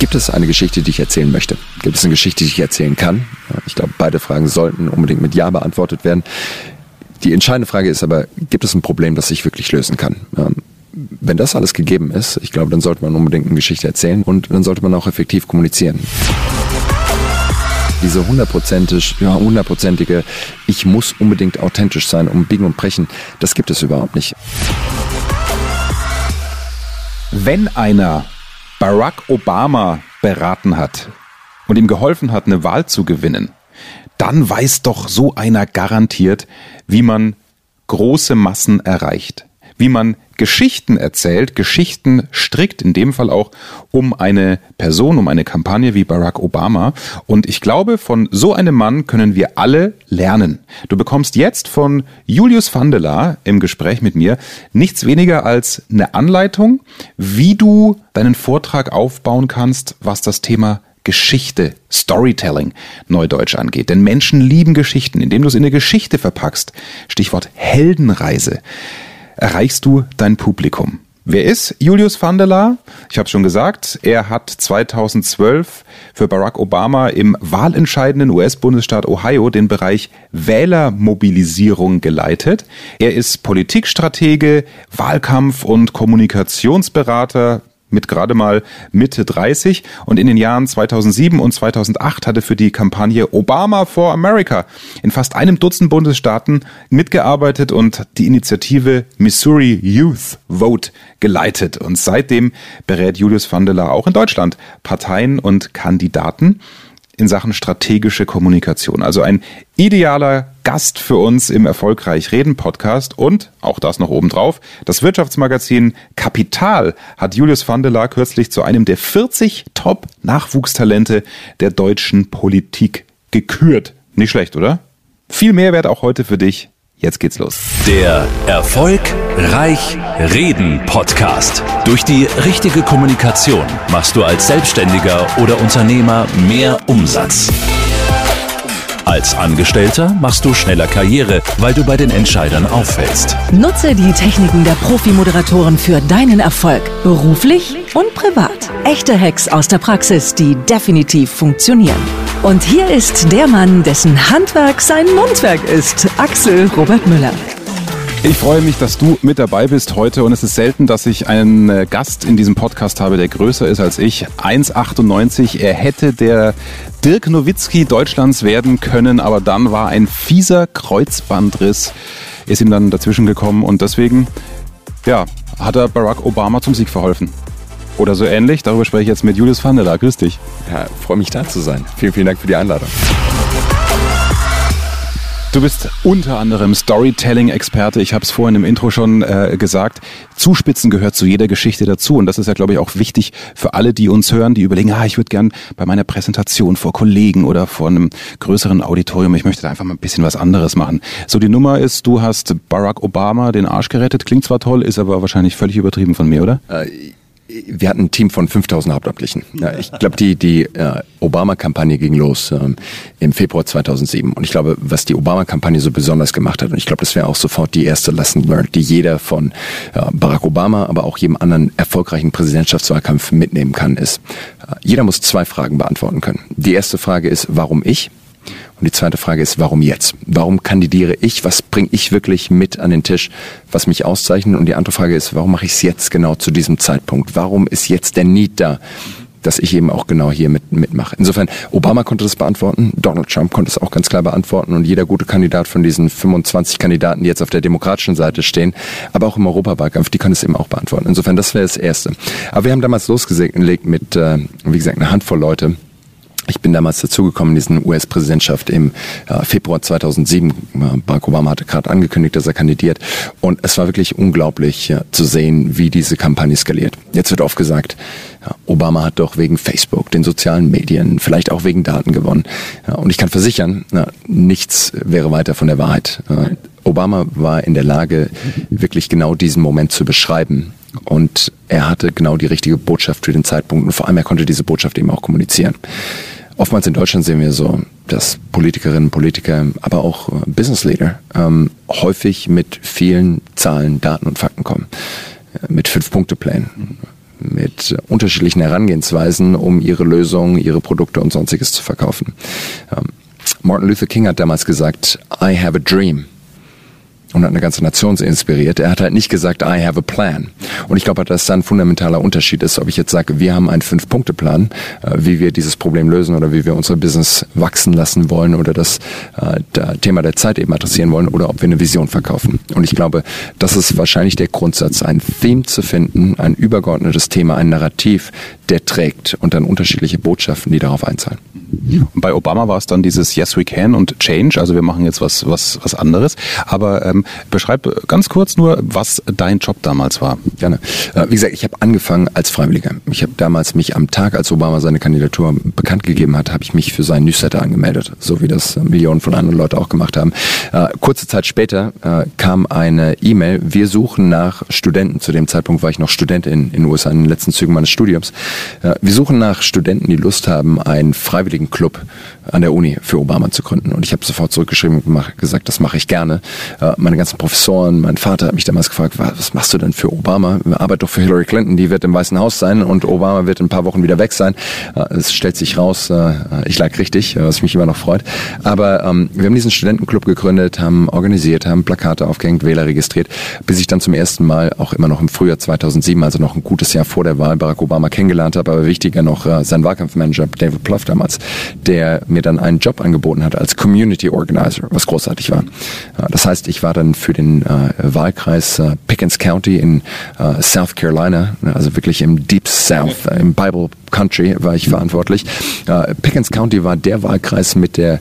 Gibt es eine Geschichte, die ich erzählen möchte? Gibt es eine Geschichte, die ich erzählen kann? Ich glaube, beide Fragen sollten unbedingt mit Ja beantwortet werden. Die entscheidende Frage ist aber, gibt es ein Problem, das ich wirklich lösen kann? Ähm, wenn das alles gegeben ist, ich glaube, dann sollte man unbedingt eine Geschichte erzählen und dann sollte man auch effektiv kommunizieren. Diese hundertprozentig, ja, hundertprozentige, ich muss unbedingt authentisch sein, um biegen und brechen, das gibt es überhaupt nicht. Wenn einer Barack Obama beraten hat und ihm geholfen hat, eine Wahl zu gewinnen, dann weiß doch so einer garantiert, wie man große Massen erreicht, wie man Geschichten erzählt, Geschichten strickt, in dem Fall auch um eine Person, um eine Kampagne wie Barack Obama. Und ich glaube, von so einem Mann können wir alle lernen. Du bekommst jetzt von Julius Vandela im Gespräch mit mir nichts weniger als eine Anleitung, wie du deinen Vortrag aufbauen kannst, was das Thema Geschichte, Storytelling, Neudeutsch angeht. Denn Menschen lieben Geschichten, indem du es in eine Geschichte verpackst. Stichwort Heldenreise erreichst du dein Publikum. Wer ist Julius Vandela? Ich habe schon gesagt, er hat 2012 für Barack Obama im wahlentscheidenden US-Bundesstaat Ohio den Bereich Wählermobilisierung geleitet. Er ist Politikstratege, Wahlkampf- und Kommunikationsberater mit gerade mal Mitte 30 und in den Jahren 2007 und 2008 hatte für die Kampagne Obama for America in fast einem Dutzend Bundesstaaten mitgearbeitet und die Initiative Missouri Youth Vote geleitet. Und seitdem berät Julius Vandela auch in Deutschland Parteien und Kandidaten in Sachen strategische Kommunikation. Also ein idealer Gast für uns im Erfolgreich Reden Podcast und auch das noch obendrauf. Das Wirtschaftsmagazin Kapital hat Julius Vandela kürzlich zu einem der 40 Top Nachwuchstalente der deutschen Politik gekürt. Nicht schlecht, oder? Viel Mehrwert auch heute für dich. Jetzt geht's los. Der Erfolg Reich Reden Podcast. Durch die richtige Kommunikation machst du als Selbstständiger oder Unternehmer mehr Umsatz. Als Angestellter machst du schneller Karriere, weil du bei den Entscheidern auffällst. Nutze die Techniken der Profi-Moderatoren für deinen Erfolg, beruflich und privat. Echte Hacks aus der Praxis, die definitiv funktionieren. Und hier ist der Mann, dessen Handwerk sein Mundwerk ist, Axel Robert Müller. Ich freue mich, dass du mit dabei bist heute und es ist selten, dass ich einen äh, Gast in diesem Podcast habe, der größer ist als ich. 1,98. Er hätte der Dirk Nowitzki Deutschlands werden können, aber dann war ein fieser Kreuzbandriss, ist ihm dann dazwischen gekommen und deswegen, ja, hat er Barack Obama zum Sieg verholfen. Oder so ähnlich. Darüber spreche ich jetzt mit Julius Vandela. Grüß dich. Ja, freue mich da zu sein. Vielen, vielen Dank für die Einladung. Du bist unter anderem Storytelling-Experte. Ich habe es vorhin im Intro schon äh, gesagt. Zuspitzen gehört zu jeder Geschichte dazu. Und das ist ja, glaube ich, auch wichtig für alle, die uns hören, die überlegen, ah, ich würde gern bei meiner Präsentation vor Kollegen oder vor einem größeren Auditorium, ich möchte da einfach mal ein bisschen was anderes machen. So, die Nummer ist, du hast Barack Obama den Arsch gerettet. Klingt zwar toll, ist aber wahrscheinlich völlig übertrieben von mir, oder? Äh, wir hatten ein Team von 5000 Hauptamtlichen. Ja, ich glaube, die, die äh, Obama-Kampagne ging los ähm, im Februar 2007. Und ich glaube, was die Obama-Kampagne so besonders gemacht hat, und ich glaube, das wäre auch sofort die erste Lesson learned, die jeder von äh, Barack Obama, aber auch jedem anderen erfolgreichen Präsidentschaftswahlkampf mitnehmen kann, ist, äh, jeder muss zwei Fragen beantworten können. Die erste Frage ist, warum ich? Und die zweite Frage ist, warum jetzt? Warum kandidiere ich? Was bringe ich wirklich mit an den Tisch, was mich auszeichnet? Und die andere Frage ist, warum mache ich es jetzt genau zu diesem Zeitpunkt? Warum ist jetzt der Need da? dass ich eben auch genau hier mit, mitmache. Insofern, Obama konnte das beantworten, Donald Trump konnte es auch ganz klar beantworten und jeder gute Kandidat von diesen 25 Kandidaten, die jetzt auf der demokratischen Seite stehen, aber auch im Europawahlkampf, die können es eben auch beantworten. Insofern, das wäre das Erste. Aber wir haben damals losgelegt mit, äh, wie gesagt, einer Handvoll Leute, ich bin damals dazugekommen in diesen US-Präsidentschaft im äh, Februar 2007. Barack Obama hatte gerade angekündigt, dass er kandidiert. Und es war wirklich unglaublich ja, zu sehen, wie diese Kampagne skaliert. Jetzt wird oft gesagt, ja, Obama hat doch wegen Facebook, den sozialen Medien, vielleicht auch wegen Daten gewonnen. Ja, und ich kann versichern, na, nichts wäre weiter von der Wahrheit. Äh, Obama war in der Lage, wirklich genau diesen Moment zu beschreiben. Und er hatte genau die richtige Botschaft für den Zeitpunkt. Und vor allem, er konnte diese Botschaft eben auch kommunizieren. Oftmals in Deutschland sehen wir so, dass Politikerinnen, Politiker, aber auch äh, Business Leader ähm, häufig mit vielen Zahlen, Daten und Fakten kommen. Äh, mit Fünf-Punkte-Plänen. mit unterschiedlichen Herangehensweisen, um ihre Lösungen, ihre Produkte und sonstiges zu verkaufen. Ähm, Martin Luther King hat damals gesagt, I have a dream und hat eine ganze Nation inspiriert. Er hat halt nicht gesagt, I have a plan. Und ich glaube, dass da ein fundamentaler Unterschied ist, ob ich jetzt sage, wir haben einen Fünf-Punkte-Plan, äh, wie wir dieses Problem lösen oder wie wir unser Business wachsen lassen wollen oder das äh, Thema der Zeit eben adressieren wollen oder ob wir eine Vision verkaufen. Und ich glaube, das ist wahrscheinlich der Grundsatz, ein Theme zu finden, ein übergeordnetes Thema, ein Narrativ, der trägt und dann unterschiedliche Botschaften, die darauf einzahlen. Bei Obama war es dann dieses Yes We Can und Change, also wir machen jetzt was was was anderes. Aber ähm, beschreib ganz kurz nur, was dein Job damals war. Gerne. Äh, wie gesagt, ich habe angefangen als Freiwilliger. Ich habe damals mich am Tag, als Obama seine Kandidatur bekannt gegeben hat, habe ich mich für seinen Newsletter angemeldet, so wie das Millionen von anderen Leuten auch gemacht haben. Äh, kurze Zeit später äh, kam eine E-Mail: Wir suchen nach Studenten. Zu dem Zeitpunkt war ich noch Student in den USA in den letzten Zügen meines Studiums. Wir suchen nach Studenten, die Lust haben, einen freiwilligen Club an der Uni für Obama zu gründen. Und ich habe sofort zurückgeschrieben und gesagt, das mache ich gerne. Äh, meine ganzen Professoren, mein Vater hat mich damals gefragt, was machst du denn für Obama? Arbeit doch für Hillary Clinton, die wird im Weißen Haus sein und Obama wird in ein paar Wochen wieder weg sein. Äh, es stellt sich raus, ich lag richtig, was mich immer noch freut. Aber ähm, wir haben diesen Studentenclub gegründet, haben organisiert, haben Plakate aufgehängt, Wähler registriert, bis ich dann zum ersten Mal auch immer noch im Frühjahr 2007, also noch ein gutes Jahr vor der Wahl, Barack Obama kennengelernt habe, aber wichtiger noch sein Wahlkampfmanager David Plouffe damals, der mir dann einen Job angeboten hat als Community Organizer, was großartig war. Das heißt, ich war dann für den äh, Wahlkreis äh, Pickens County in äh, South Carolina, also wirklich im Deep South, im Bible Country war ich verantwortlich. Äh, Pickens County war der Wahlkreis mit der äh,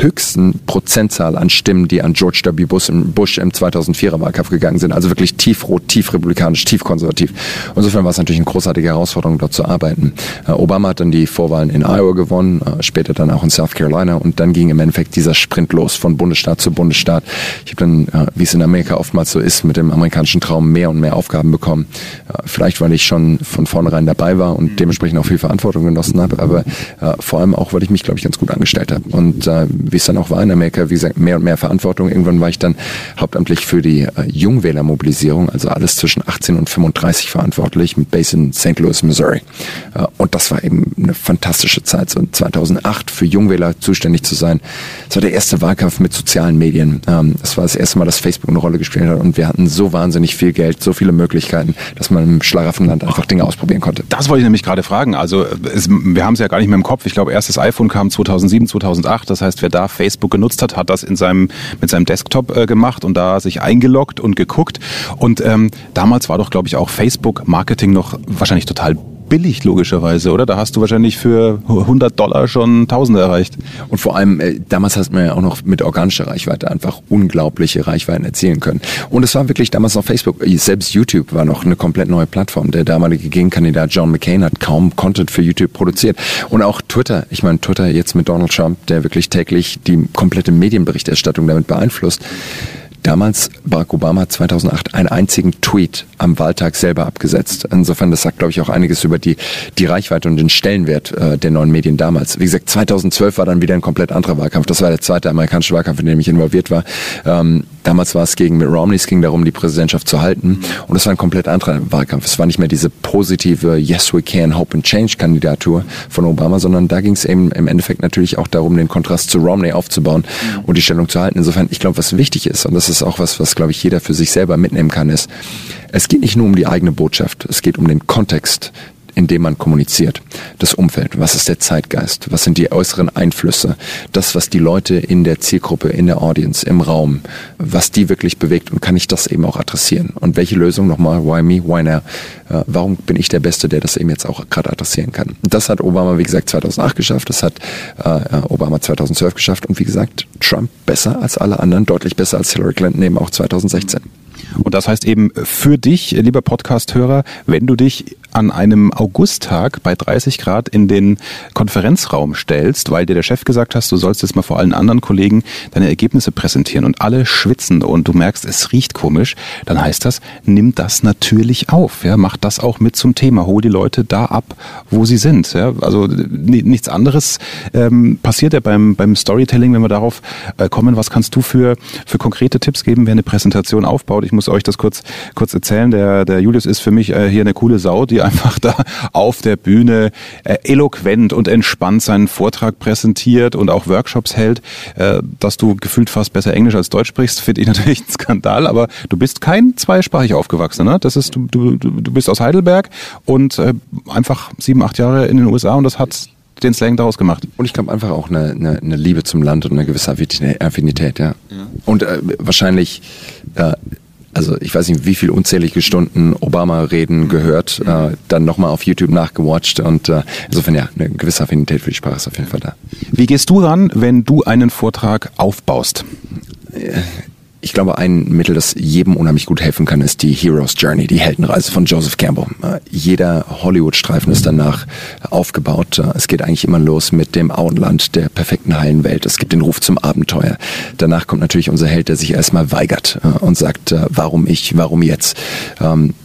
höchsten Prozentzahl an Stimmen, die an George W. Bush im, Bush im 2004er Wahlkampf gegangen sind. Also wirklich tiefrot, tief republikanisch, tief konservativ. Insofern war es natürlich eine großartige Herausforderung, dort zu arbeiten. Äh, Obama hat dann die Vorwahlen in Iowa gewonnen, später dann auch in South Carolina und dann ging im Endeffekt dieser Sprint los von Bundesstaat zu Bundesstaat. Ich habe dann, wie es in Amerika oftmals so ist, mit dem amerikanischen Traum mehr und mehr Aufgaben bekommen. Vielleicht, weil ich schon von vornherein dabei war und dementsprechend auch viel Verantwortung genossen habe, aber vor allem auch, weil ich mich, glaube ich, ganz gut angestellt habe. Und wie es dann auch war in Amerika, wie gesagt, mehr und mehr Verantwortung. Irgendwann war ich dann hauptamtlich für die Jungwählermobilisierung, also alles zwischen 18 und 35 verantwortlich, mit Base in St. Louis, Missouri. Und das war eben eine fantastische Zeit. So 2008 für Jungwähler zuständig zu sein. Das war der erste Wahlkampf mit sozialen Medien. Ähm, das war das erste Mal, dass Facebook eine Rolle gespielt hat und wir hatten so wahnsinnig viel Geld, so viele Möglichkeiten, dass man im Schlaraffenland einfach Dinge ausprobieren konnte. Das wollte ich nämlich gerade fragen. Also es, wir haben es ja gar nicht mehr im Kopf. Ich glaube, erstes iPhone kam 2007, 2008. Das heißt, wer da Facebook genutzt hat, hat das in seinem, mit seinem Desktop äh, gemacht und da sich eingeloggt und geguckt. Und ähm, damals war doch, glaube ich, auch Facebook-Marketing noch wahrscheinlich total billig, logischerweise, oder? Da hast du wahrscheinlich für 100 Dollar schon Tausende erreicht. Und vor allem, äh, damals hast man ja auch noch mit organischer Reichweite einfach unglaubliche Reichweiten erzielen können. Und es war wirklich damals noch Facebook, äh, selbst YouTube war noch eine komplett neue Plattform. Der damalige Gegenkandidat John McCain hat kaum Content für YouTube produziert. Und auch Twitter, ich meine Twitter jetzt mit Donald Trump, der wirklich täglich die komplette Medienberichterstattung damit beeinflusst. Damals, Barack Obama 2008, einen einzigen Tweet am Wahltag selber abgesetzt. Insofern, das sagt, glaube ich, auch einiges über die, die Reichweite und den Stellenwert äh, der neuen Medien damals. Wie gesagt, 2012 war dann wieder ein komplett anderer Wahlkampf. Das war der zweite amerikanische Wahlkampf, in dem ich involviert war. Ähm, damals war es gegen Mitt Romney, es ging darum, die Präsidentschaft zu halten. Und es war ein komplett anderer Wahlkampf. Es war nicht mehr diese positive Yes, we can, hope and change Kandidatur von Obama, sondern da ging es eben im Endeffekt natürlich auch darum, den Kontrast zu Romney aufzubauen und die Stellung zu halten. Insofern, ich glaube, was wichtig ist, und das ist auch was, was glaube ich jeder für sich selber mitnehmen kann, ist, es geht nicht nur um die eigene Botschaft, es geht um den Kontext, in dem man kommuniziert. Das Umfeld, was ist der Zeitgeist, was sind die äußeren Einflüsse, das, was die Leute in der Zielgruppe, in der Audience, im Raum, was die wirklich bewegt und kann ich das eben auch adressieren? Und welche Lösung nochmal, why me, why now? Äh, warum bin ich der Beste, der das eben jetzt auch gerade adressieren kann? Das hat Obama, wie gesagt, 2008 geschafft, das hat äh, Obama 2012 geschafft und wie gesagt, Trump besser als alle anderen, deutlich besser als Hillary Clinton eben auch 2016. Und das heißt eben für dich, lieber Podcast-Hörer, wenn du dich an einem Augusttag bei 30 Grad in den Konferenzraum stellst, weil dir der Chef gesagt hast, du sollst jetzt mal vor allen anderen Kollegen deine Ergebnisse präsentieren und alle schwitzen und du merkst, es riecht komisch, dann heißt das, nimm das natürlich auf, ja, mach das auch mit zum Thema, hol die Leute da ab, wo sie sind, ja, also nichts anderes ähm, passiert ja beim, beim Storytelling, wenn wir darauf äh, kommen, was kannst du für, für konkrete Tipps geben, wer eine Präsentation aufbaut? Ich muss euch das kurz, kurz erzählen, der, der Julius ist für mich äh, hier eine coole Sau, die einfach da auf der Bühne äh, eloquent und entspannt seinen Vortrag präsentiert und auch Workshops hält, äh, dass du gefühlt fast besser Englisch als Deutsch sprichst, finde ich natürlich ein Skandal, aber du bist kein zweisprachig aufgewachsener, ne? Das ist, du, du, du bist aus Heidelberg und äh, einfach sieben, acht Jahre in den USA und das hat den Slang daraus gemacht. Und ich glaube einfach auch eine, eine, eine, Liebe zum Land und eine gewisse Affinität, ja. ja. Und äh, wahrscheinlich, äh, also ich weiß nicht, wie viel unzählige Stunden Obama-Reden gehört, äh, dann nochmal auf YouTube nachgewatcht und äh, insofern ja, eine gewisse Affinität für die Sprache ist auf jeden Fall da. Wie gehst du ran, wenn du einen Vortrag aufbaust? Ich glaube, ein Mittel, das jedem unheimlich gut helfen kann, ist die Hero's Journey, die Heldenreise von Joseph Campbell. Äh, jeder Hollywood-Streifen ist danach aufgebaut. Äh, es geht eigentlich immer los mit dem Auenland der perfekten heilen Welt. Es gibt den Ruf zum Abenteuer. Danach kommt natürlich unser Held, der sich erstmal weigert äh, und sagt, warum ich, warum jetzt?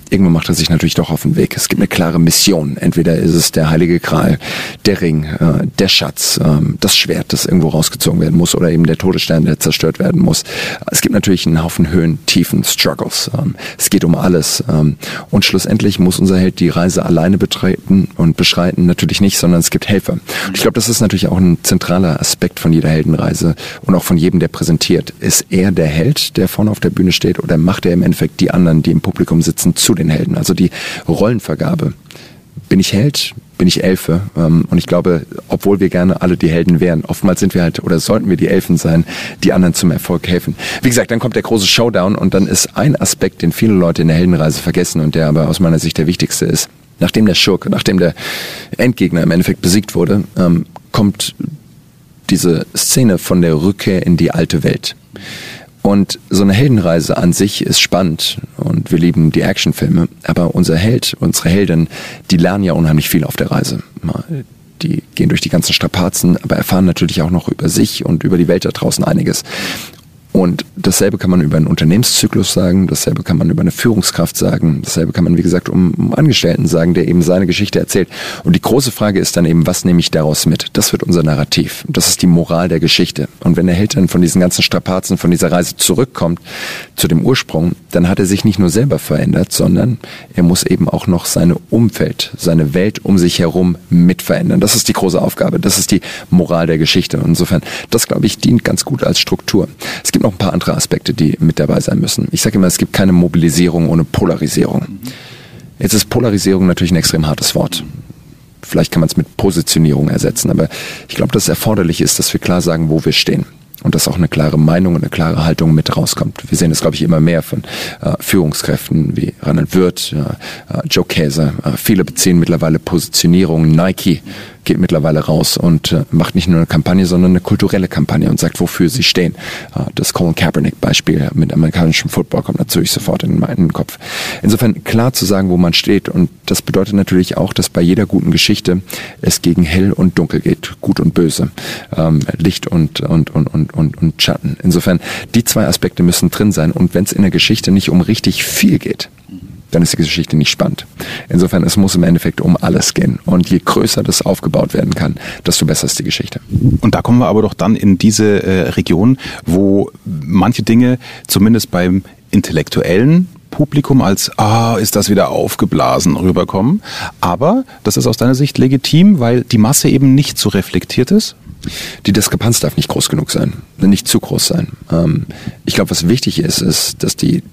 Ähm, irgendwann macht er sich natürlich doch auf den Weg. Es gibt eine klare Mission. Entweder ist es der heilige Gral, der Ring, äh, der Schatz, äh, das Schwert, das irgendwo rausgezogen werden muss oder eben der Todesstern, der zerstört werden muss. Es gibt natürlich einen Haufen Höhen, Tiefen, Struggles. Ähm, es geht um alles. Ähm, und schlussendlich muss unser Held die Reise alleine betreten und beschreiten. Natürlich nicht, sondern es gibt Helfer. Und ich glaube, das ist natürlich auch ein zentraler Aspekt von jeder Heldenreise und auch von jedem, der präsentiert. Ist er der Held, der vorne auf der Bühne steht oder macht er im Endeffekt die anderen, die im Publikum sitzen, zu den Helden. Also die Rollenvergabe. Bin ich Held? Bin ich Elfe? Ähm, und ich glaube, obwohl wir gerne alle die Helden wären, oftmals sind wir halt oder sollten wir die Elfen sein, die anderen zum Erfolg helfen. Wie gesagt, dann kommt der große Showdown und dann ist ein Aspekt, den viele Leute in der Heldenreise vergessen und der aber aus meiner Sicht der wichtigste ist. Nachdem der Schurke, nachdem der Endgegner im Endeffekt besiegt wurde, ähm, kommt diese Szene von der Rückkehr in die alte Welt. Und so eine Heldenreise an sich ist spannend und wir lieben die Actionfilme. Aber unser Held, unsere Heldin, die lernen ja unheimlich viel auf der Reise. Die gehen durch die ganzen Strapazen, aber erfahren natürlich auch noch über sich und über die Welt da draußen einiges. Und dasselbe kann man über einen Unternehmenszyklus sagen, dasselbe kann man über eine Führungskraft sagen, dasselbe kann man, wie gesagt, um, um Angestellten sagen, der eben seine Geschichte erzählt. Und die große Frage ist dann eben, was nehme ich daraus mit? Das wird unser Narrativ. Das ist die Moral der Geschichte. Und wenn der Held dann von diesen ganzen Strapazen, von dieser Reise zurückkommt zu dem Ursprung, dann hat er sich nicht nur selber verändert, sondern er muss eben auch noch seine Umfeld, seine Welt um sich herum mit verändern. Das ist die große Aufgabe. Das ist die Moral der Geschichte. Insofern, das glaube ich, dient ganz gut als Struktur. Es gibt noch ein paar andere Aspekte, die mit dabei sein müssen. Ich sage immer, es gibt keine Mobilisierung ohne Polarisierung. Jetzt ist Polarisierung natürlich ein extrem hartes Wort. Vielleicht kann man es mit Positionierung ersetzen, aber ich glaube, dass es erforderlich ist, dass wir klar sagen, wo wir stehen und dass auch eine klare Meinung und eine klare Haltung mit rauskommt. Wir sehen das, glaube ich, immer mehr von äh, Führungskräften wie Reinhard Wirth, äh, Joe Käser. Äh, viele beziehen mittlerweile Positionierung. Nike geht mittlerweile raus und äh, macht nicht nur eine Kampagne, sondern eine kulturelle Kampagne und sagt, wofür sie stehen. Äh, das Colin Kaepernick-Beispiel mit amerikanischem Football kommt natürlich sofort in meinen Kopf. Insofern klar zu sagen, wo man steht und das bedeutet natürlich auch, dass bei jeder guten Geschichte es gegen hell und dunkel geht, gut und böse, ähm, Licht und, und, und, und, und, und Schatten. Insofern, die zwei Aspekte müssen drin sein und wenn es in der Geschichte nicht um richtig viel geht, dann ist die Geschichte nicht spannend. Insofern, es muss im Endeffekt um alles gehen. Und je größer das aufgebaut werden kann, desto besser ist die Geschichte. Und da kommen wir aber doch dann in diese äh, Region, wo manche Dinge zumindest beim intellektuellen Publikum als, ah, ist das wieder aufgeblasen rüberkommen. Aber das ist aus deiner Sicht legitim, weil die Masse eben nicht so reflektiert ist? Die Diskrepanz darf nicht groß genug sein, nicht zu groß sein. Ähm, ich glaube, was wichtig ist, ist, dass die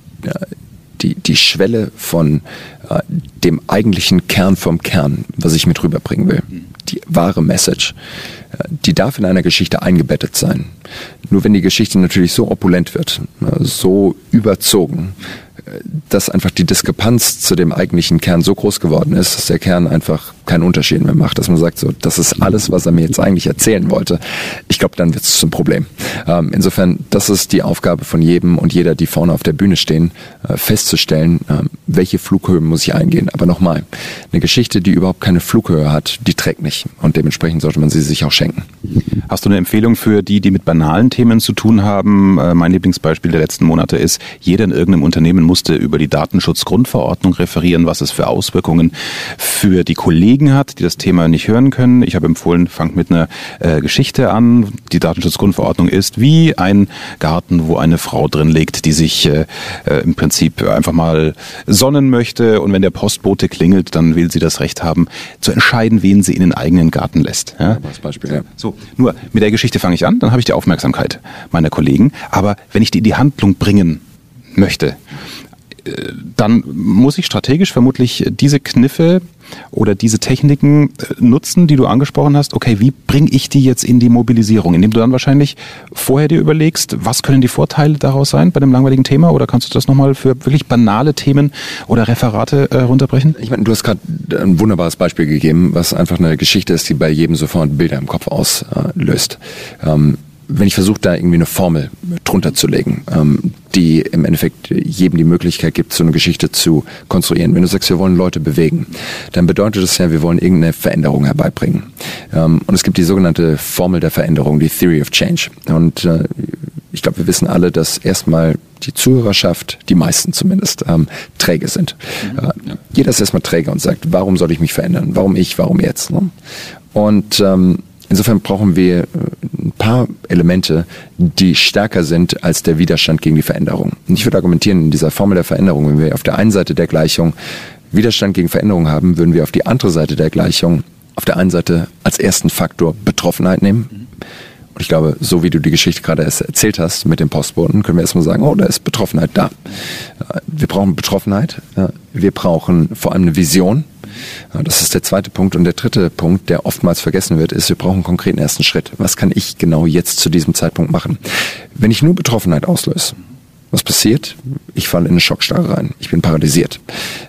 die, die Schwelle von äh, dem eigentlichen Kern vom Kern, was ich mit rüberbringen will, die wahre Message, äh, die darf in einer Geschichte eingebettet sein. Nur wenn die Geschichte natürlich so opulent wird, äh, so überzogen, dass einfach die Diskrepanz zu dem eigentlichen Kern so groß geworden ist, dass der Kern einfach keinen Unterschied mehr macht, dass man sagt, so, das ist alles, was er mir jetzt eigentlich erzählen wollte. Ich glaube, dann wird es zum Problem. Ähm, insofern, das ist die Aufgabe von jedem und jeder, die vorne auf der Bühne stehen, äh, festzustellen, äh, welche Flughöhe muss ich eingehen. Aber nochmal, eine Geschichte, die überhaupt keine Flughöhe hat, die trägt nicht. Und dementsprechend sollte man sie sich auch schenken. Hast du eine Empfehlung für die, die mit banalen Themen zu tun haben? Äh, mein Lieblingsbeispiel der letzten Monate ist, jeder in irgendeinem Unternehmen muss musste über die Datenschutzgrundverordnung referieren, was es für Auswirkungen für die Kollegen hat, die das Thema nicht hören können. Ich habe empfohlen, fangt mit einer äh, Geschichte an. Die Datenschutzgrundverordnung ist wie ein Garten, wo eine Frau drin liegt, die sich äh, äh, im Prinzip einfach mal sonnen möchte und wenn der Postbote klingelt, dann will sie das Recht haben, zu entscheiden, wen sie in den eigenen Garten lässt. Ja? Als Beispiel, ja. So, nur mit der Geschichte fange ich an, dann habe ich die Aufmerksamkeit meiner Kollegen. Aber wenn ich die in die Handlung bringen möchte, dann muss ich strategisch vermutlich diese Kniffe oder diese Techniken äh, nutzen, die du angesprochen hast. Okay, wie bringe ich die jetzt in die Mobilisierung? Indem du dann wahrscheinlich vorher dir überlegst, was können die Vorteile daraus sein bei dem langweiligen Thema? Oder kannst du das nochmal für wirklich banale Themen oder Referate äh, runterbrechen? Ich meine, du hast gerade ein wunderbares Beispiel gegeben, was einfach eine Geschichte ist, die bei jedem sofort Bilder im Kopf auslöst. Ähm, wenn ich versuche, da irgendwie eine Formel drunter zu legen, ähm, die im Endeffekt jedem die Möglichkeit gibt, so eine Geschichte zu konstruieren. Wenn du sagst, wir wollen Leute bewegen, dann bedeutet das ja, wir wollen irgendeine Veränderung herbeibringen. Ähm, und es gibt die sogenannte Formel der Veränderung, die Theory of Change. Und äh, ich glaube, wir wissen alle, dass erstmal die Zuhörerschaft, die meisten zumindest, ähm, träge sind. Mhm, äh, ja. Jeder ist erstmal träge und sagt, warum soll ich mich verändern? Warum ich? Warum jetzt? Ne? Und ähm, Insofern brauchen wir äh, ein paar Elemente, die stärker sind als der Widerstand gegen die Veränderung. Und ich würde argumentieren, in dieser Formel der Veränderung, wenn wir auf der einen Seite der Gleichung Widerstand gegen Veränderung haben, würden wir auf die andere Seite der Gleichung auf der einen Seite als ersten Faktor Betroffenheit nehmen. Und ich glaube, so wie du die Geschichte gerade erzählt hast mit dem Postboten, können wir erstmal sagen, oh, da ist Betroffenheit da. Äh, wir brauchen Betroffenheit. Wir brauchen vor allem eine Vision. Das ist der zweite Punkt. Und der dritte Punkt, der oftmals vergessen wird, ist, wir brauchen einen konkreten ersten Schritt. Was kann ich genau jetzt zu diesem Zeitpunkt machen? Wenn ich nur Betroffenheit auslöse, was passiert? Ich falle in eine Schockstarre rein. Ich bin paralysiert.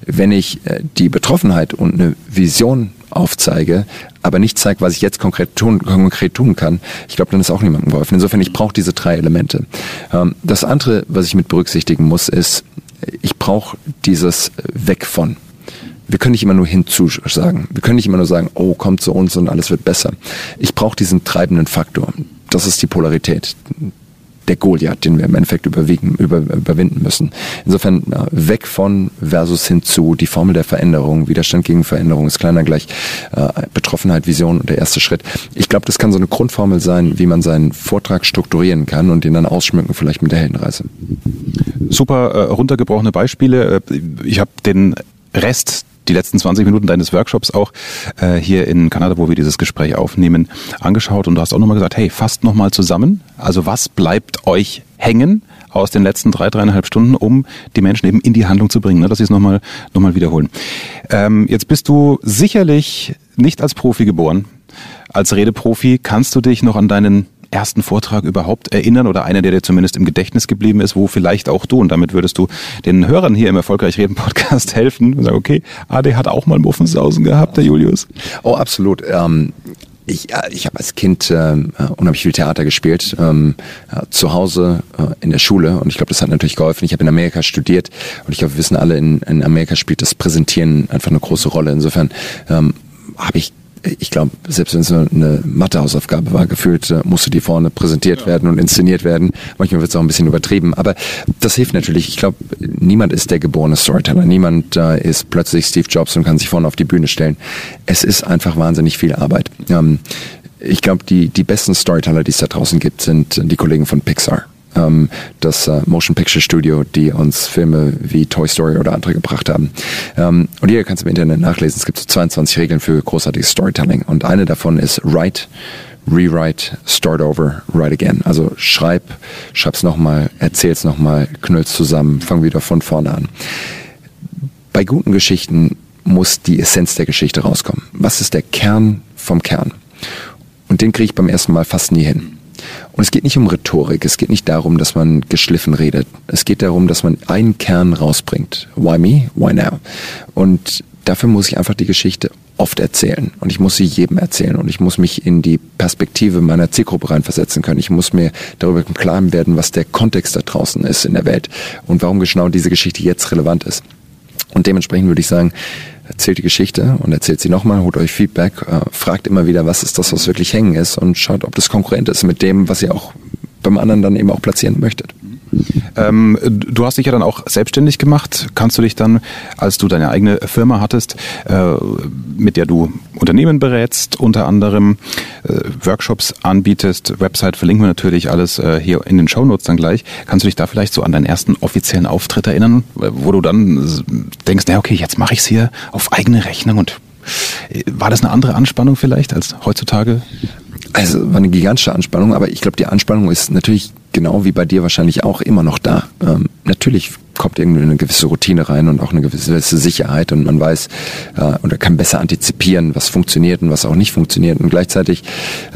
Wenn ich äh, die Betroffenheit und eine Vision aufzeige, aber nicht zeige, was ich jetzt konkret tun, konkret tun kann, ich glaube, dann ist auch niemandem geholfen. Insofern, ich brauche diese drei Elemente. Ähm, das andere, was ich mit berücksichtigen muss, ist, ich brauche dieses Weg von wir können nicht immer nur hinzusagen. Wir können nicht immer nur sagen, oh, kommt zu uns und alles wird besser. Ich brauche diesen treibenden Faktor. Das ist die Polarität. Der Goliath, den wir im Endeffekt überwiegen, über, überwinden müssen. Insofern weg von versus hinzu, die Formel der Veränderung, Widerstand gegen Veränderung ist kleiner gleich äh, Betroffenheit, Vision und der erste Schritt. Ich glaube, das kann so eine Grundformel sein, wie man seinen Vortrag strukturieren kann und den dann ausschmücken, vielleicht mit der Heldenreise. Super äh, runtergebrochene Beispiele. Äh, ich habe den Rest die letzten 20 Minuten deines Workshops auch äh, hier in Kanada, wo wir dieses Gespräch aufnehmen, angeschaut und du hast auch nochmal gesagt, hey, fasst nochmal zusammen. Also was bleibt euch hängen aus den letzten drei, dreieinhalb Stunden, um die Menschen eben in die Handlung zu bringen, ne? dass sie es nochmal noch mal wiederholen. Ähm, jetzt bist du sicherlich nicht als Profi geboren. Als Redeprofi kannst du dich noch an deinen ersten Vortrag überhaupt erinnern oder einer, der dir zumindest im Gedächtnis geblieben ist, wo vielleicht auch du, und damit würdest du den Hörern hier im Erfolgreich Reden Podcast helfen und sagen, okay, AD hat auch mal Muffensausen gehabt, der Julius. Oh, absolut. Ähm ich, ich habe als Kind äh, unheimlich viel Theater gespielt, ähm, zu Hause, äh, in der Schule und ich glaube, das hat natürlich geholfen. Ich habe in Amerika studiert und ich glaube, wir wissen alle, in, in Amerika spielt das Präsentieren einfach eine große Rolle. Insofern ähm, habe ich ich glaube, selbst wenn es nur eine Mathehausaufgabe war, gefühlt äh, musste die vorne präsentiert ja. werden und inszeniert werden. Manchmal wird es auch ein bisschen übertrieben, aber das hilft natürlich. Ich glaube, niemand ist der geborene Storyteller. Niemand äh, ist plötzlich Steve Jobs und kann sich vorne auf die Bühne stellen. Es ist einfach wahnsinnig viel Arbeit. Ähm, ich glaube, die, die besten Storyteller, die es da draußen gibt, sind die Kollegen von Pixar ähm, das äh, Motion Picture Studio, die uns Filme wie Toy Story oder andere gebracht haben. Ähm, und hier kannst du im Internet nachlesen. Es gibt so 22 Regeln für großartiges Storytelling. Und eine davon ist Write, Rewrite, Start Over, Write Again. Also schreib, schreib's nochmal, erzähl's nochmal, knüll's zusammen, fang wieder von vorne an. Bei guten Geschichten muss die Essenz der Geschichte rauskommen. Was ist der Kern vom Kern? Und den kriege ich beim ersten Mal fast nie hin. Und es geht nicht um Rhetorik, es geht nicht darum, dass man geschliffen redet. Es geht darum, dass man einen Kern rausbringt. Why me? Why now? Und dafür muss ich einfach die Geschichte oft erzählen und ich muss sie jedem erzählen und ich muss mich in die Perspektive meiner Zielgruppe reinversetzen können. Ich muss mir darüber im Klaren werden, was der Kontext da draußen ist in der Welt und warum genau diese Geschichte jetzt relevant ist. Und dementsprechend würde ich sagen, erzählt die Geschichte und erzählt sie nochmal, holt euch Feedback, äh, fragt immer wieder, was ist das, was wirklich hängen ist und schaut, ob das konkurrent ist mit dem, was ihr auch beim anderen dann eben auch platzieren möchtet. Ähm, du hast dich ja dann auch selbstständig gemacht. Kannst du dich dann, als du deine eigene Firma hattest, äh, mit der du Unternehmen berätst, unter anderem äh, Workshops anbietest, Website verlinken wir natürlich alles äh, hier in den Shownotes dann gleich. Kannst du dich da vielleicht so an deinen ersten offiziellen Auftritt erinnern, wo du dann denkst, na okay, jetzt mache ich es hier auf eigene Rechnung und äh, war das eine andere Anspannung vielleicht als heutzutage? Also war eine gigantische Anspannung, aber ich glaube, die Anspannung ist natürlich genau wie bei dir wahrscheinlich auch immer noch da. Ähm, natürlich kommt irgendwie eine gewisse Routine rein und auch eine gewisse Sicherheit und man weiß äh, oder kann besser antizipieren, was funktioniert und was auch nicht funktioniert. Und gleichzeitig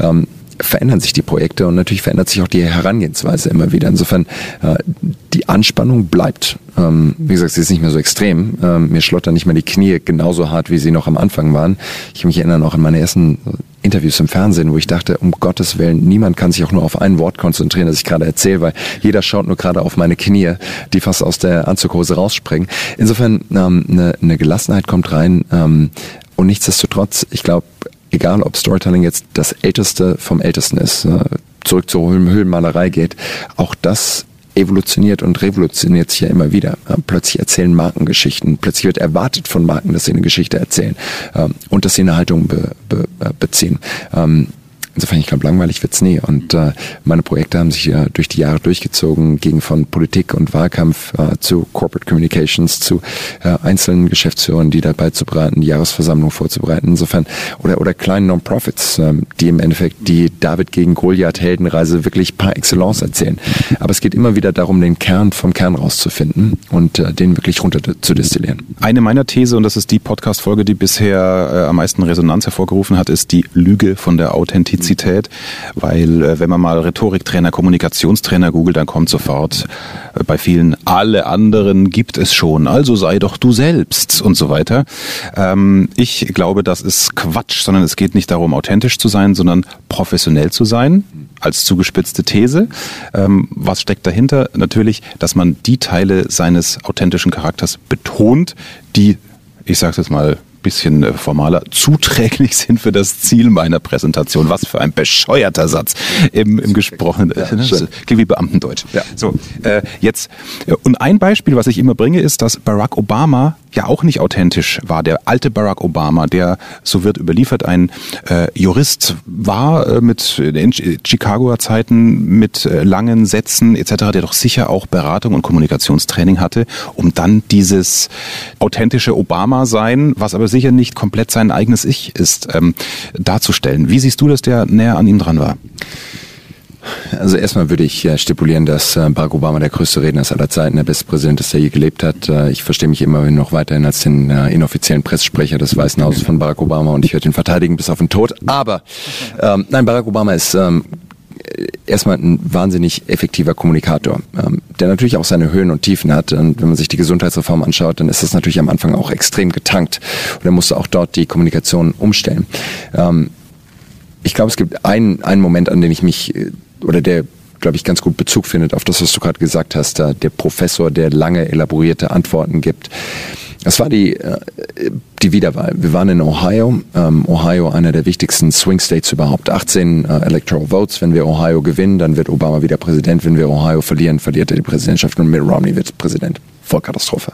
ähm, verändern sich die Projekte und natürlich verändert sich auch die Herangehensweise immer wieder. Insofern, äh, die Anspannung bleibt. Ähm, wie gesagt, sie ist nicht mehr so extrem. Ähm, mir schlottern nicht mehr die Knie genauso hart, wie sie noch am Anfang waren. Ich mich erinnere auch an meine ersten Interviews im Fernsehen, wo ich dachte, um Gottes Willen, niemand kann sich auch nur auf ein Wort konzentrieren, das ich gerade erzähle, weil jeder schaut nur gerade auf meine Knie, die fast aus der Anzughose rausspringen. Insofern, ähm, eine, eine Gelassenheit kommt rein ähm, und nichtsdestotrotz, ich glaube, egal ob Storytelling jetzt das Älteste vom Ältesten ist, äh, zurück zur Höhlenmalerei geht, auch das evolutioniert und revolutioniert sich ja immer wieder. Plötzlich erzählen Marken Geschichten, plötzlich wird erwartet von Marken, dass sie eine Geschichte erzählen ähm, und dass sie eine Haltung be, be, äh, beziehen. Insofern, ich glaube, langweilig wird's nie. Und äh, meine Projekte haben sich äh, durch die Jahre durchgezogen, gingen von Politik und Wahlkampf äh, zu Corporate Communications, zu äh, einzelnen Geschäftsführern, die dabei zu bereiten, die Jahresversammlung vorzubereiten. Insofern, oder, oder kleinen Non-Profits, äh, die im Endeffekt die David gegen Goliath Heldenreise wirklich par excellence erzählen. Aber es geht immer wieder darum, den Kern vom Kern rauszufinden und äh, den wirklich runter zu destillieren. Eine meiner These, und das ist die Podcast-Folge, die bisher äh, am meisten Resonanz hervorgerufen hat, ist die Lüge von der Authentizität Authentizität, weil äh, wenn man mal Rhetoriktrainer, Kommunikationstrainer googelt, dann kommt sofort äh, bei vielen alle anderen gibt es schon, also sei doch du selbst und so weiter. Ähm, ich glaube, das ist Quatsch, sondern es geht nicht darum, authentisch zu sein, sondern professionell zu sein als zugespitzte These. Ähm, was steckt dahinter? Natürlich, dass man die Teile seines authentischen Charakters betont, die, ich sage jetzt mal bisschen äh, formaler, zuträglich sind für das Ziel meiner Präsentation. Was für ein bescheuerter Satz im, im gesprochenen, ja, äh, klingt wie Beamtendeutsch. Ja. So, äh, jetzt, äh, und ein Beispiel, was ich immer bringe, ist, dass Barack Obama ja auch nicht authentisch war. Der alte Barack Obama, der, so wird überliefert, ein äh, Jurist war äh, mit in Chicagoer Zeiten mit äh, langen Sätzen etc., der doch sicher auch Beratung und Kommunikationstraining hatte, um dann dieses authentische Obama-Sein, was aber sicher nicht komplett sein eigenes Ich ist, ähm, darzustellen. Wie siehst du, dass der näher an ihm dran war? Also erstmal würde ich äh, stipulieren, dass äh, Barack Obama der größte Redner aller Zeiten, der beste Präsident ist, der je gelebt hat. Äh, ich verstehe mich immer noch weiterhin als den inoffiziellen Pressesprecher des Weißen Hauses von Barack Obama und ich werde ihn verteidigen bis auf den Tod. Aber ähm, nein, Barack Obama ist ähm, erstmal ein wahnsinnig effektiver Kommunikator, ähm, der natürlich auch seine Höhen und Tiefen hat. Und wenn man sich die Gesundheitsreform anschaut, dann ist das natürlich am Anfang auch extrem getankt. Und er musste auch dort die Kommunikation umstellen. Ähm, ich glaube, es gibt einen, einen Moment, an den ich mich oder der glaube ich, ganz gut Bezug findet auf das, was du gerade gesagt hast, da der Professor, der lange elaborierte Antworten gibt. Es war die, äh, die Wiederwahl. Wir waren in Ohio. Ähm, Ohio, einer der wichtigsten Swing States überhaupt. 18 äh, Electoral Votes. Wenn wir Ohio gewinnen, dann wird Obama wieder Präsident. Wenn wir Ohio verlieren, verliert er die Präsidentschaft und Mitt Romney wird Präsident. Vollkatastrophe.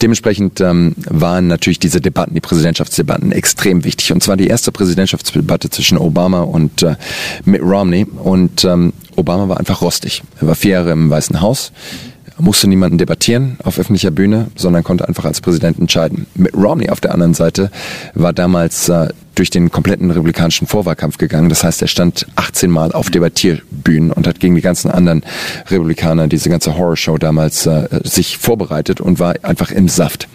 Dementsprechend ähm, waren natürlich diese Debatten, die Präsidentschaftsdebatten, extrem wichtig. Und zwar die erste Präsidentschaftsdebatte zwischen Obama und äh, Mitt Romney. Und ähm, Obama war einfach rostig. Er war vier Jahre im Weißen Haus musste niemanden debattieren auf öffentlicher Bühne, sondern konnte einfach als Präsident entscheiden. Mit Romney auf der anderen Seite war damals äh, durch den kompletten republikanischen Vorwahlkampf gegangen. Das heißt, er stand 18 Mal auf Debattierbühnen und hat gegen die ganzen anderen Republikaner diese ganze Horrorshow damals äh, sich vorbereitet und war einfach im Saft.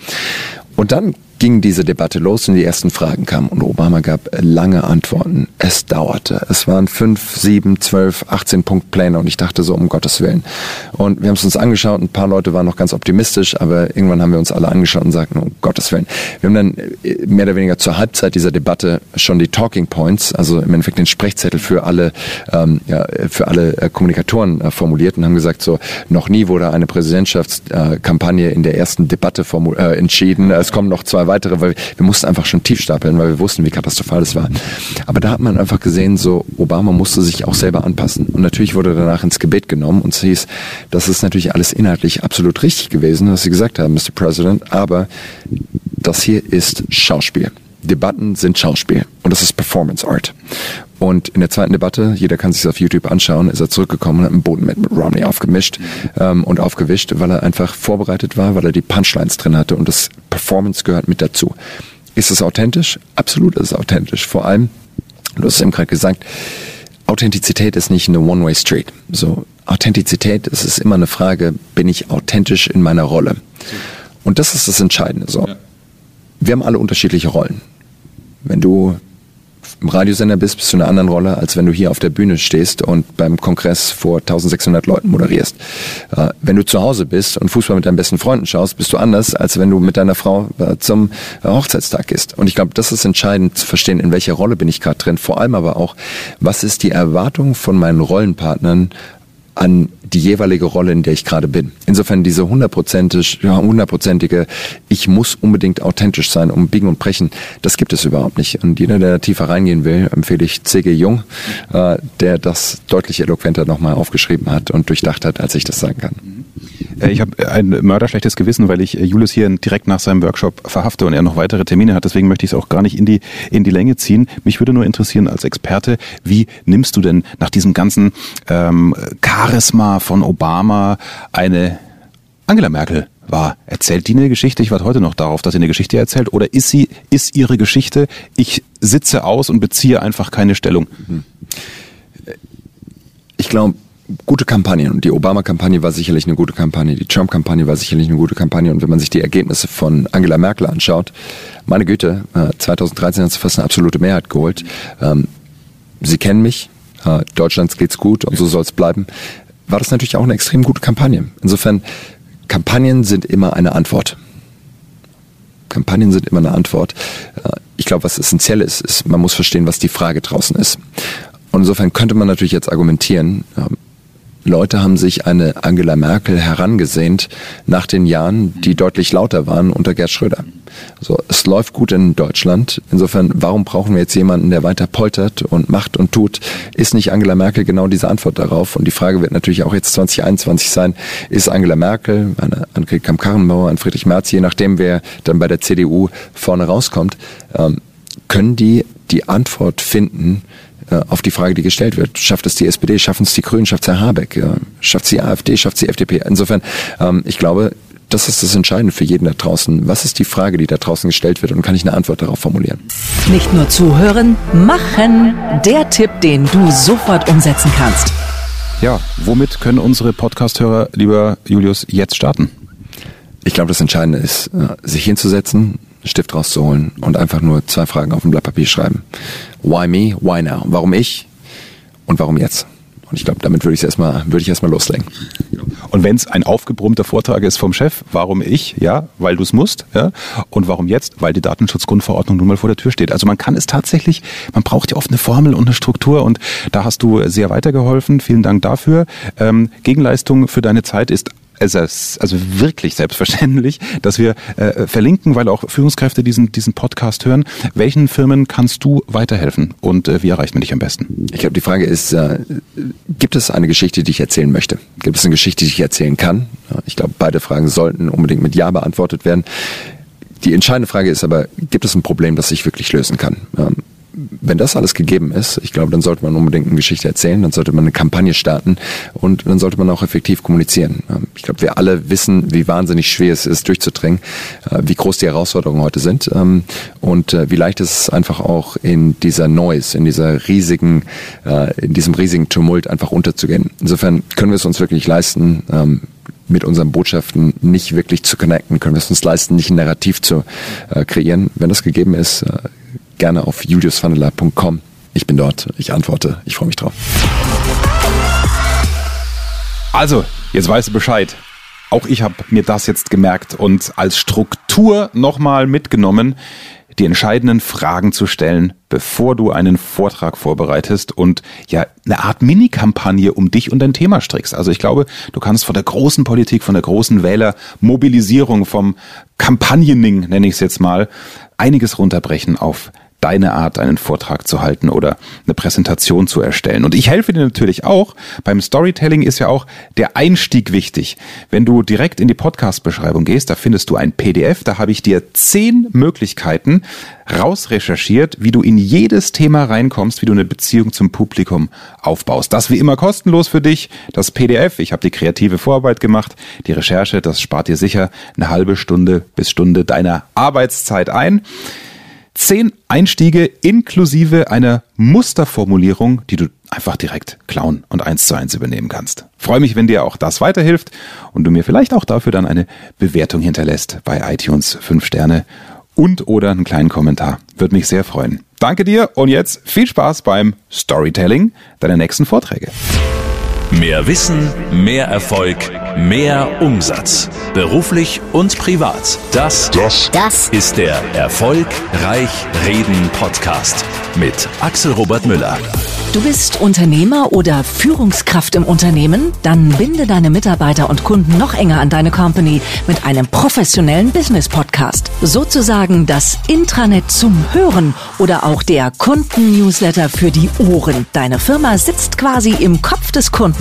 Und dann ging diese Debatte los und die ersten Fragen kamen und Obama gab lange Antworten. Es dauerte. Es waren fünf, sieben, zwölf, 18 Punktpläne und ich dachte so, um Gottes Willen. Und wir haben es uns angeschaut, ein paar Leute waren noch ganz optimistisch, aber irgendwann haben wir uns alle angeschaut und sagten, um Gottes Willen. Wir haben dann äh, mehr oder weniger zur Halbzeit dieser Debatte schon die Talking Points, also im Endeffekt den Sprechzettel für alle, ähm, ja, für alle äh, Kommunikatoren äh, formuliert und haben gesagt, so, noch nie wurde eine Präsidentschaftskampagne in der ersten Debatte äh, entschieden. Es kommen noch zwei weitere, weil wir mussten einfach schon tief stapeln, weil wir wussten, wie katastrophal es war. Aber da hat man einfach gesehen, so Obama musste sich auch selber anpassen. Und natürlich wurde danach ins Gebet genommen und es hieß, das ist natürlich alles inhaltlich absolut richtig gewesen, was Sie gesagt haben, Mr. President, aber das hier ist Schauspiel. Debatten sind Schauspiel und das ist Performance Art. Und in der zweiten Debatte, jeder kann sich auf YouTube anschauen, ist er zurückgekommen und hat einen Boden mit, mit Romney aufgemischt ähm, und aufgewischt, weil er einfach vorbereitet war, weil er die Punchlines drin hatte und das Performance gehört mit dazu. Ist es authentisch? Absolut ist es authentisch. Vor allem, du hast es eben gerade gesagt, Authentizität ist nicht eine One-Way-Street. So, Authentizität, es ist immer eine Frage, bin ich authentisch in meiner Rolle? Und das ist das Entscheidende. So. Ja. Wir haben alle unterschiedliche Rollen. Wenn du im Radiosender bist, bist du in einer anderen Rolle, als wenn du hier auf der Bühne stehst und beim Kongress vor 1600 Leuten moderierst. Äh, wenn du zu Hause bist und Fußball mit deinen besten Freunden schaust, bist du anders, als wenn du mit deiner Frau äh, zum äh, Hochzeitstag gehst. Und ich glaube, das ist entscheidend zu verstehen, in welcher Rolle bin ich gerade drin. Vor allem aber auch, was ist die Erwartung von meinen Rollenpartnern an die jeweilige Rolle, in der ich gerade bin. Insofern diese hundertprozentige, ich muss unbedingt authentisch sein, um biegen und brechen, das gibt es überhaupt nicht. Und jeder, der tiefer reingehen will, empfehle ich C.G. Jung, äh, der das deutlich eloquenter nochmal aufgeschrieben hat und durchdacht hat, als ich das sagen kann. Äh, ich habe ein mörderschlechtes Gewissen, weil ich äh, Julius hier direkt nach seinem Workshop verhafte und er noch weitere Termine hat. Deswegen möchte ich es auch gar nicht in die, in die Länge ziehen. Mich würde nur interessieren als Experte, wie nimmst du denn nach diesem ganzen ähm, Charisma von Obama eine Angela Merkel war. Erzählt die eine Geschichte? Ich warte heute noch darauf, dass sie eine Geschichte erzählt. Oder ist sie, ist ihre Geschichte, ich sitze aus und beziehe einfach keine Stellung? Ich glaube, gute Kampagnen. Und die Obama-Kampagne war sicherlich eine gute Kampagne. Die Trump-Kampagne war sicherlich eine gute Kampagne. Und wenn man sich die Ergebnisse von Angela Merkel anschaut, meine Güte, 2013 äh, hat sie fast eine absolute Mehrheit geholt. Ähm, sie kennen mich. Äh, Deutschlands geht's gut und so soll es bleiben. War das natürlich auch eine extrem gute Kampagne. Insofern, Kampagnen sind immer eine Antwort. Kampagnen sind immer eine Antwort. Äh, ich glaube, was essentiell ist, ist, man muss verstehen, was die Frage draußen ist. Und insofern könnte man natürlich jetzt argumentieren, ähm, Leute haben sich eine Angela Merkel herangesehnt nach den Jahren, die deutlich lauter waren unter Gerd Schröder. So, es läuft gut in Deutschland. Insofern, warum brauchen wir jetzt jemanden, der weiter poltert und macht und tut? Ist nicht Angela Merkel genau diese Antwort darauf? Und die Frage wird natürlich auch jetzt 2021 sein, ist Angela Merkel, eine Annegret Kamm-Karrenbauer, ein Friedrich Merz, je nachdem, wer dann bei der CDU vorne rauskommt, ähm, können die die Antwort finden, auf die Frage, die gestellt wird. Schafft es die SPD, schaffen es die Grünen, schafft es Herr Habeck, schafft es die AfD, schafft es die FDP. Insofern, ähm, ich glaube, das ist das Entscheidende für jeden da draußen. Was ist die Frage, die da draußen gestellt wird und kann ich eine Antwort darauf formulieren? Nicht nur zuhören, machen. Der Tipp, den du sofort umsetzen kannst. Ja, womit können unsere Podcast-Hörer, lieber Julius, jetzt starten? Ich glaube, das Entscheidende ist, äh, sich hinzusetzen, Stift rauszuholen und einfach nur zwei Fragen auf ein Blatt Papier schreiben. Why me? Why now? Warum ich? Und warum jetzt? Und ich glaube, damit würde ich erstmal, würde ich erstmal loslegen. Und wenn es ein aufgebrummter Vortrag ist vom Chef, warum ich? Ja, weil du es musst. Ja. Und warum jetzt? Weil die Datenschutzgrundverordnung nun mal vor der Tür steht. Also man kann es tatsächlich, man braucht ja oft eine Formel und eine Struktur und da hast du sehr weitergeholfen. Vielen Dank dafür. Ähm, Gegenleistung für deine Zeit ist es ist also wirklich selbstverständlich, dass wir äh, verlinken, weil auch Führungskräfte diesen, diesen Podcast hören. Welchen Firmen kannst du weiterhelfen und äh, wie erreicht man dich am besten? Ich glaube, die Frage ist, äh, gibt es eine Geschichte, die ich erzählen möchte? Gibt es eine Geschichte, die ich erzählen kann? Ich glaube, beide Fragen sollten unbedingt mit Ja beantwortet werden. Die entscheidende Frage ist aber, gibt es ein Problem, das ich wirklich lösen kann? Wenn das alles gegeben ist, ich glaube, dann sollte man unbedingt eine Geschichte erzählen, dann sollte man eine Kampagne starten und dann sollte man auch effektiv kommunizieren. Ähm, ich glaube, wir alle wissen, wie wahnsinnig schwer es ist, durchzudringen, äh, wie groß die Herausforderungen heute sind ähm, und äh, wie leicht es ist, einfach auch in dieser Noise, in dieser riesigen, äh, in diesem riesigen Tumult einfach unterzugehen. Insofern können wir es uns wirklich leisten, ähm, mit unseren Botschaften nicht wirklich zu connecten, können wir es uns leisten, nicht ein Narrativ zu kreieren. Wenn das gegeben ist, gerne auf juliusvandeler.com. Ich bin dort, ich antworte, ich freue mich drauf. Also, jetzt weißt du Bescheid. Auch ich habe mir das jetzt gemerkt und als Struktur nochmal mitgenommen. die entscheidenden Fragen zu stellen, bevor du einen Vortrag vorbereitest und ja, eine Art Mini-Kampagne um dich und dein Thema strickst. Also ich glaube, du kannst von der großen Politik, von der großen Wählermobilisierung, vom Campagnening, nenne ich es jetzt mal, einiges runterbrechen auf deine Art, einen Vortrag zu halten oder eine Präsentation zu erstellen. Und ich helfe dir natürlich auch. Beim Storytelling ist ja auch der Einstieg wichtig. Wenn du direkt in die Podcast-Beschreibung gehst, da findest du ein PDF, da habe ich dir zehn Möglichkeiten rausrecherchiert, wie du in jedes Thema reinkommst, wie du eine Beziehung zum Publikum aufbaust. Das wie immer kostenlos für dich. Das PDF, ich habe die kreative Vorarbeit gemacht, die Recherche, das spart dir sicher eine halbe Stunde bis Stunde deiner Arbeitszeit ein. Zehn Einstiege inklusive einer Musterformulierung, die du einfach direkt klauen und eins zu eins übernehmen kannst. Freue mich, wenn dir auch das weiterhilft und du mir vielleicht auch dafür dann eine Bewertung hinterlässt bei iTunes. Fünf Sterne und oder einen kleinen Kommentar. Würde mich sehr freuen. Danke dir und jetzt viel Spaß beim Storytelling deiner nächsten Vorträge. Mehr Wissen, mehr Erfolg, mehr Umsatz. Beruflich und privat. Das, das, das ist der Erfolgreich Reden Podcast mit Axel Robert Müller. Du bist Unternehmer oder Führungskraft im Unternehmen? Dann binde deine Mitarbeiter und Kunden noch enger an deine Company mit einem professionellen Business Podcast. Sozusagen das Intranet zum Hören oder auch der Kunden-Newsletter für die Ohren. Deine Firma sitzt quasi im Kopf des Kunden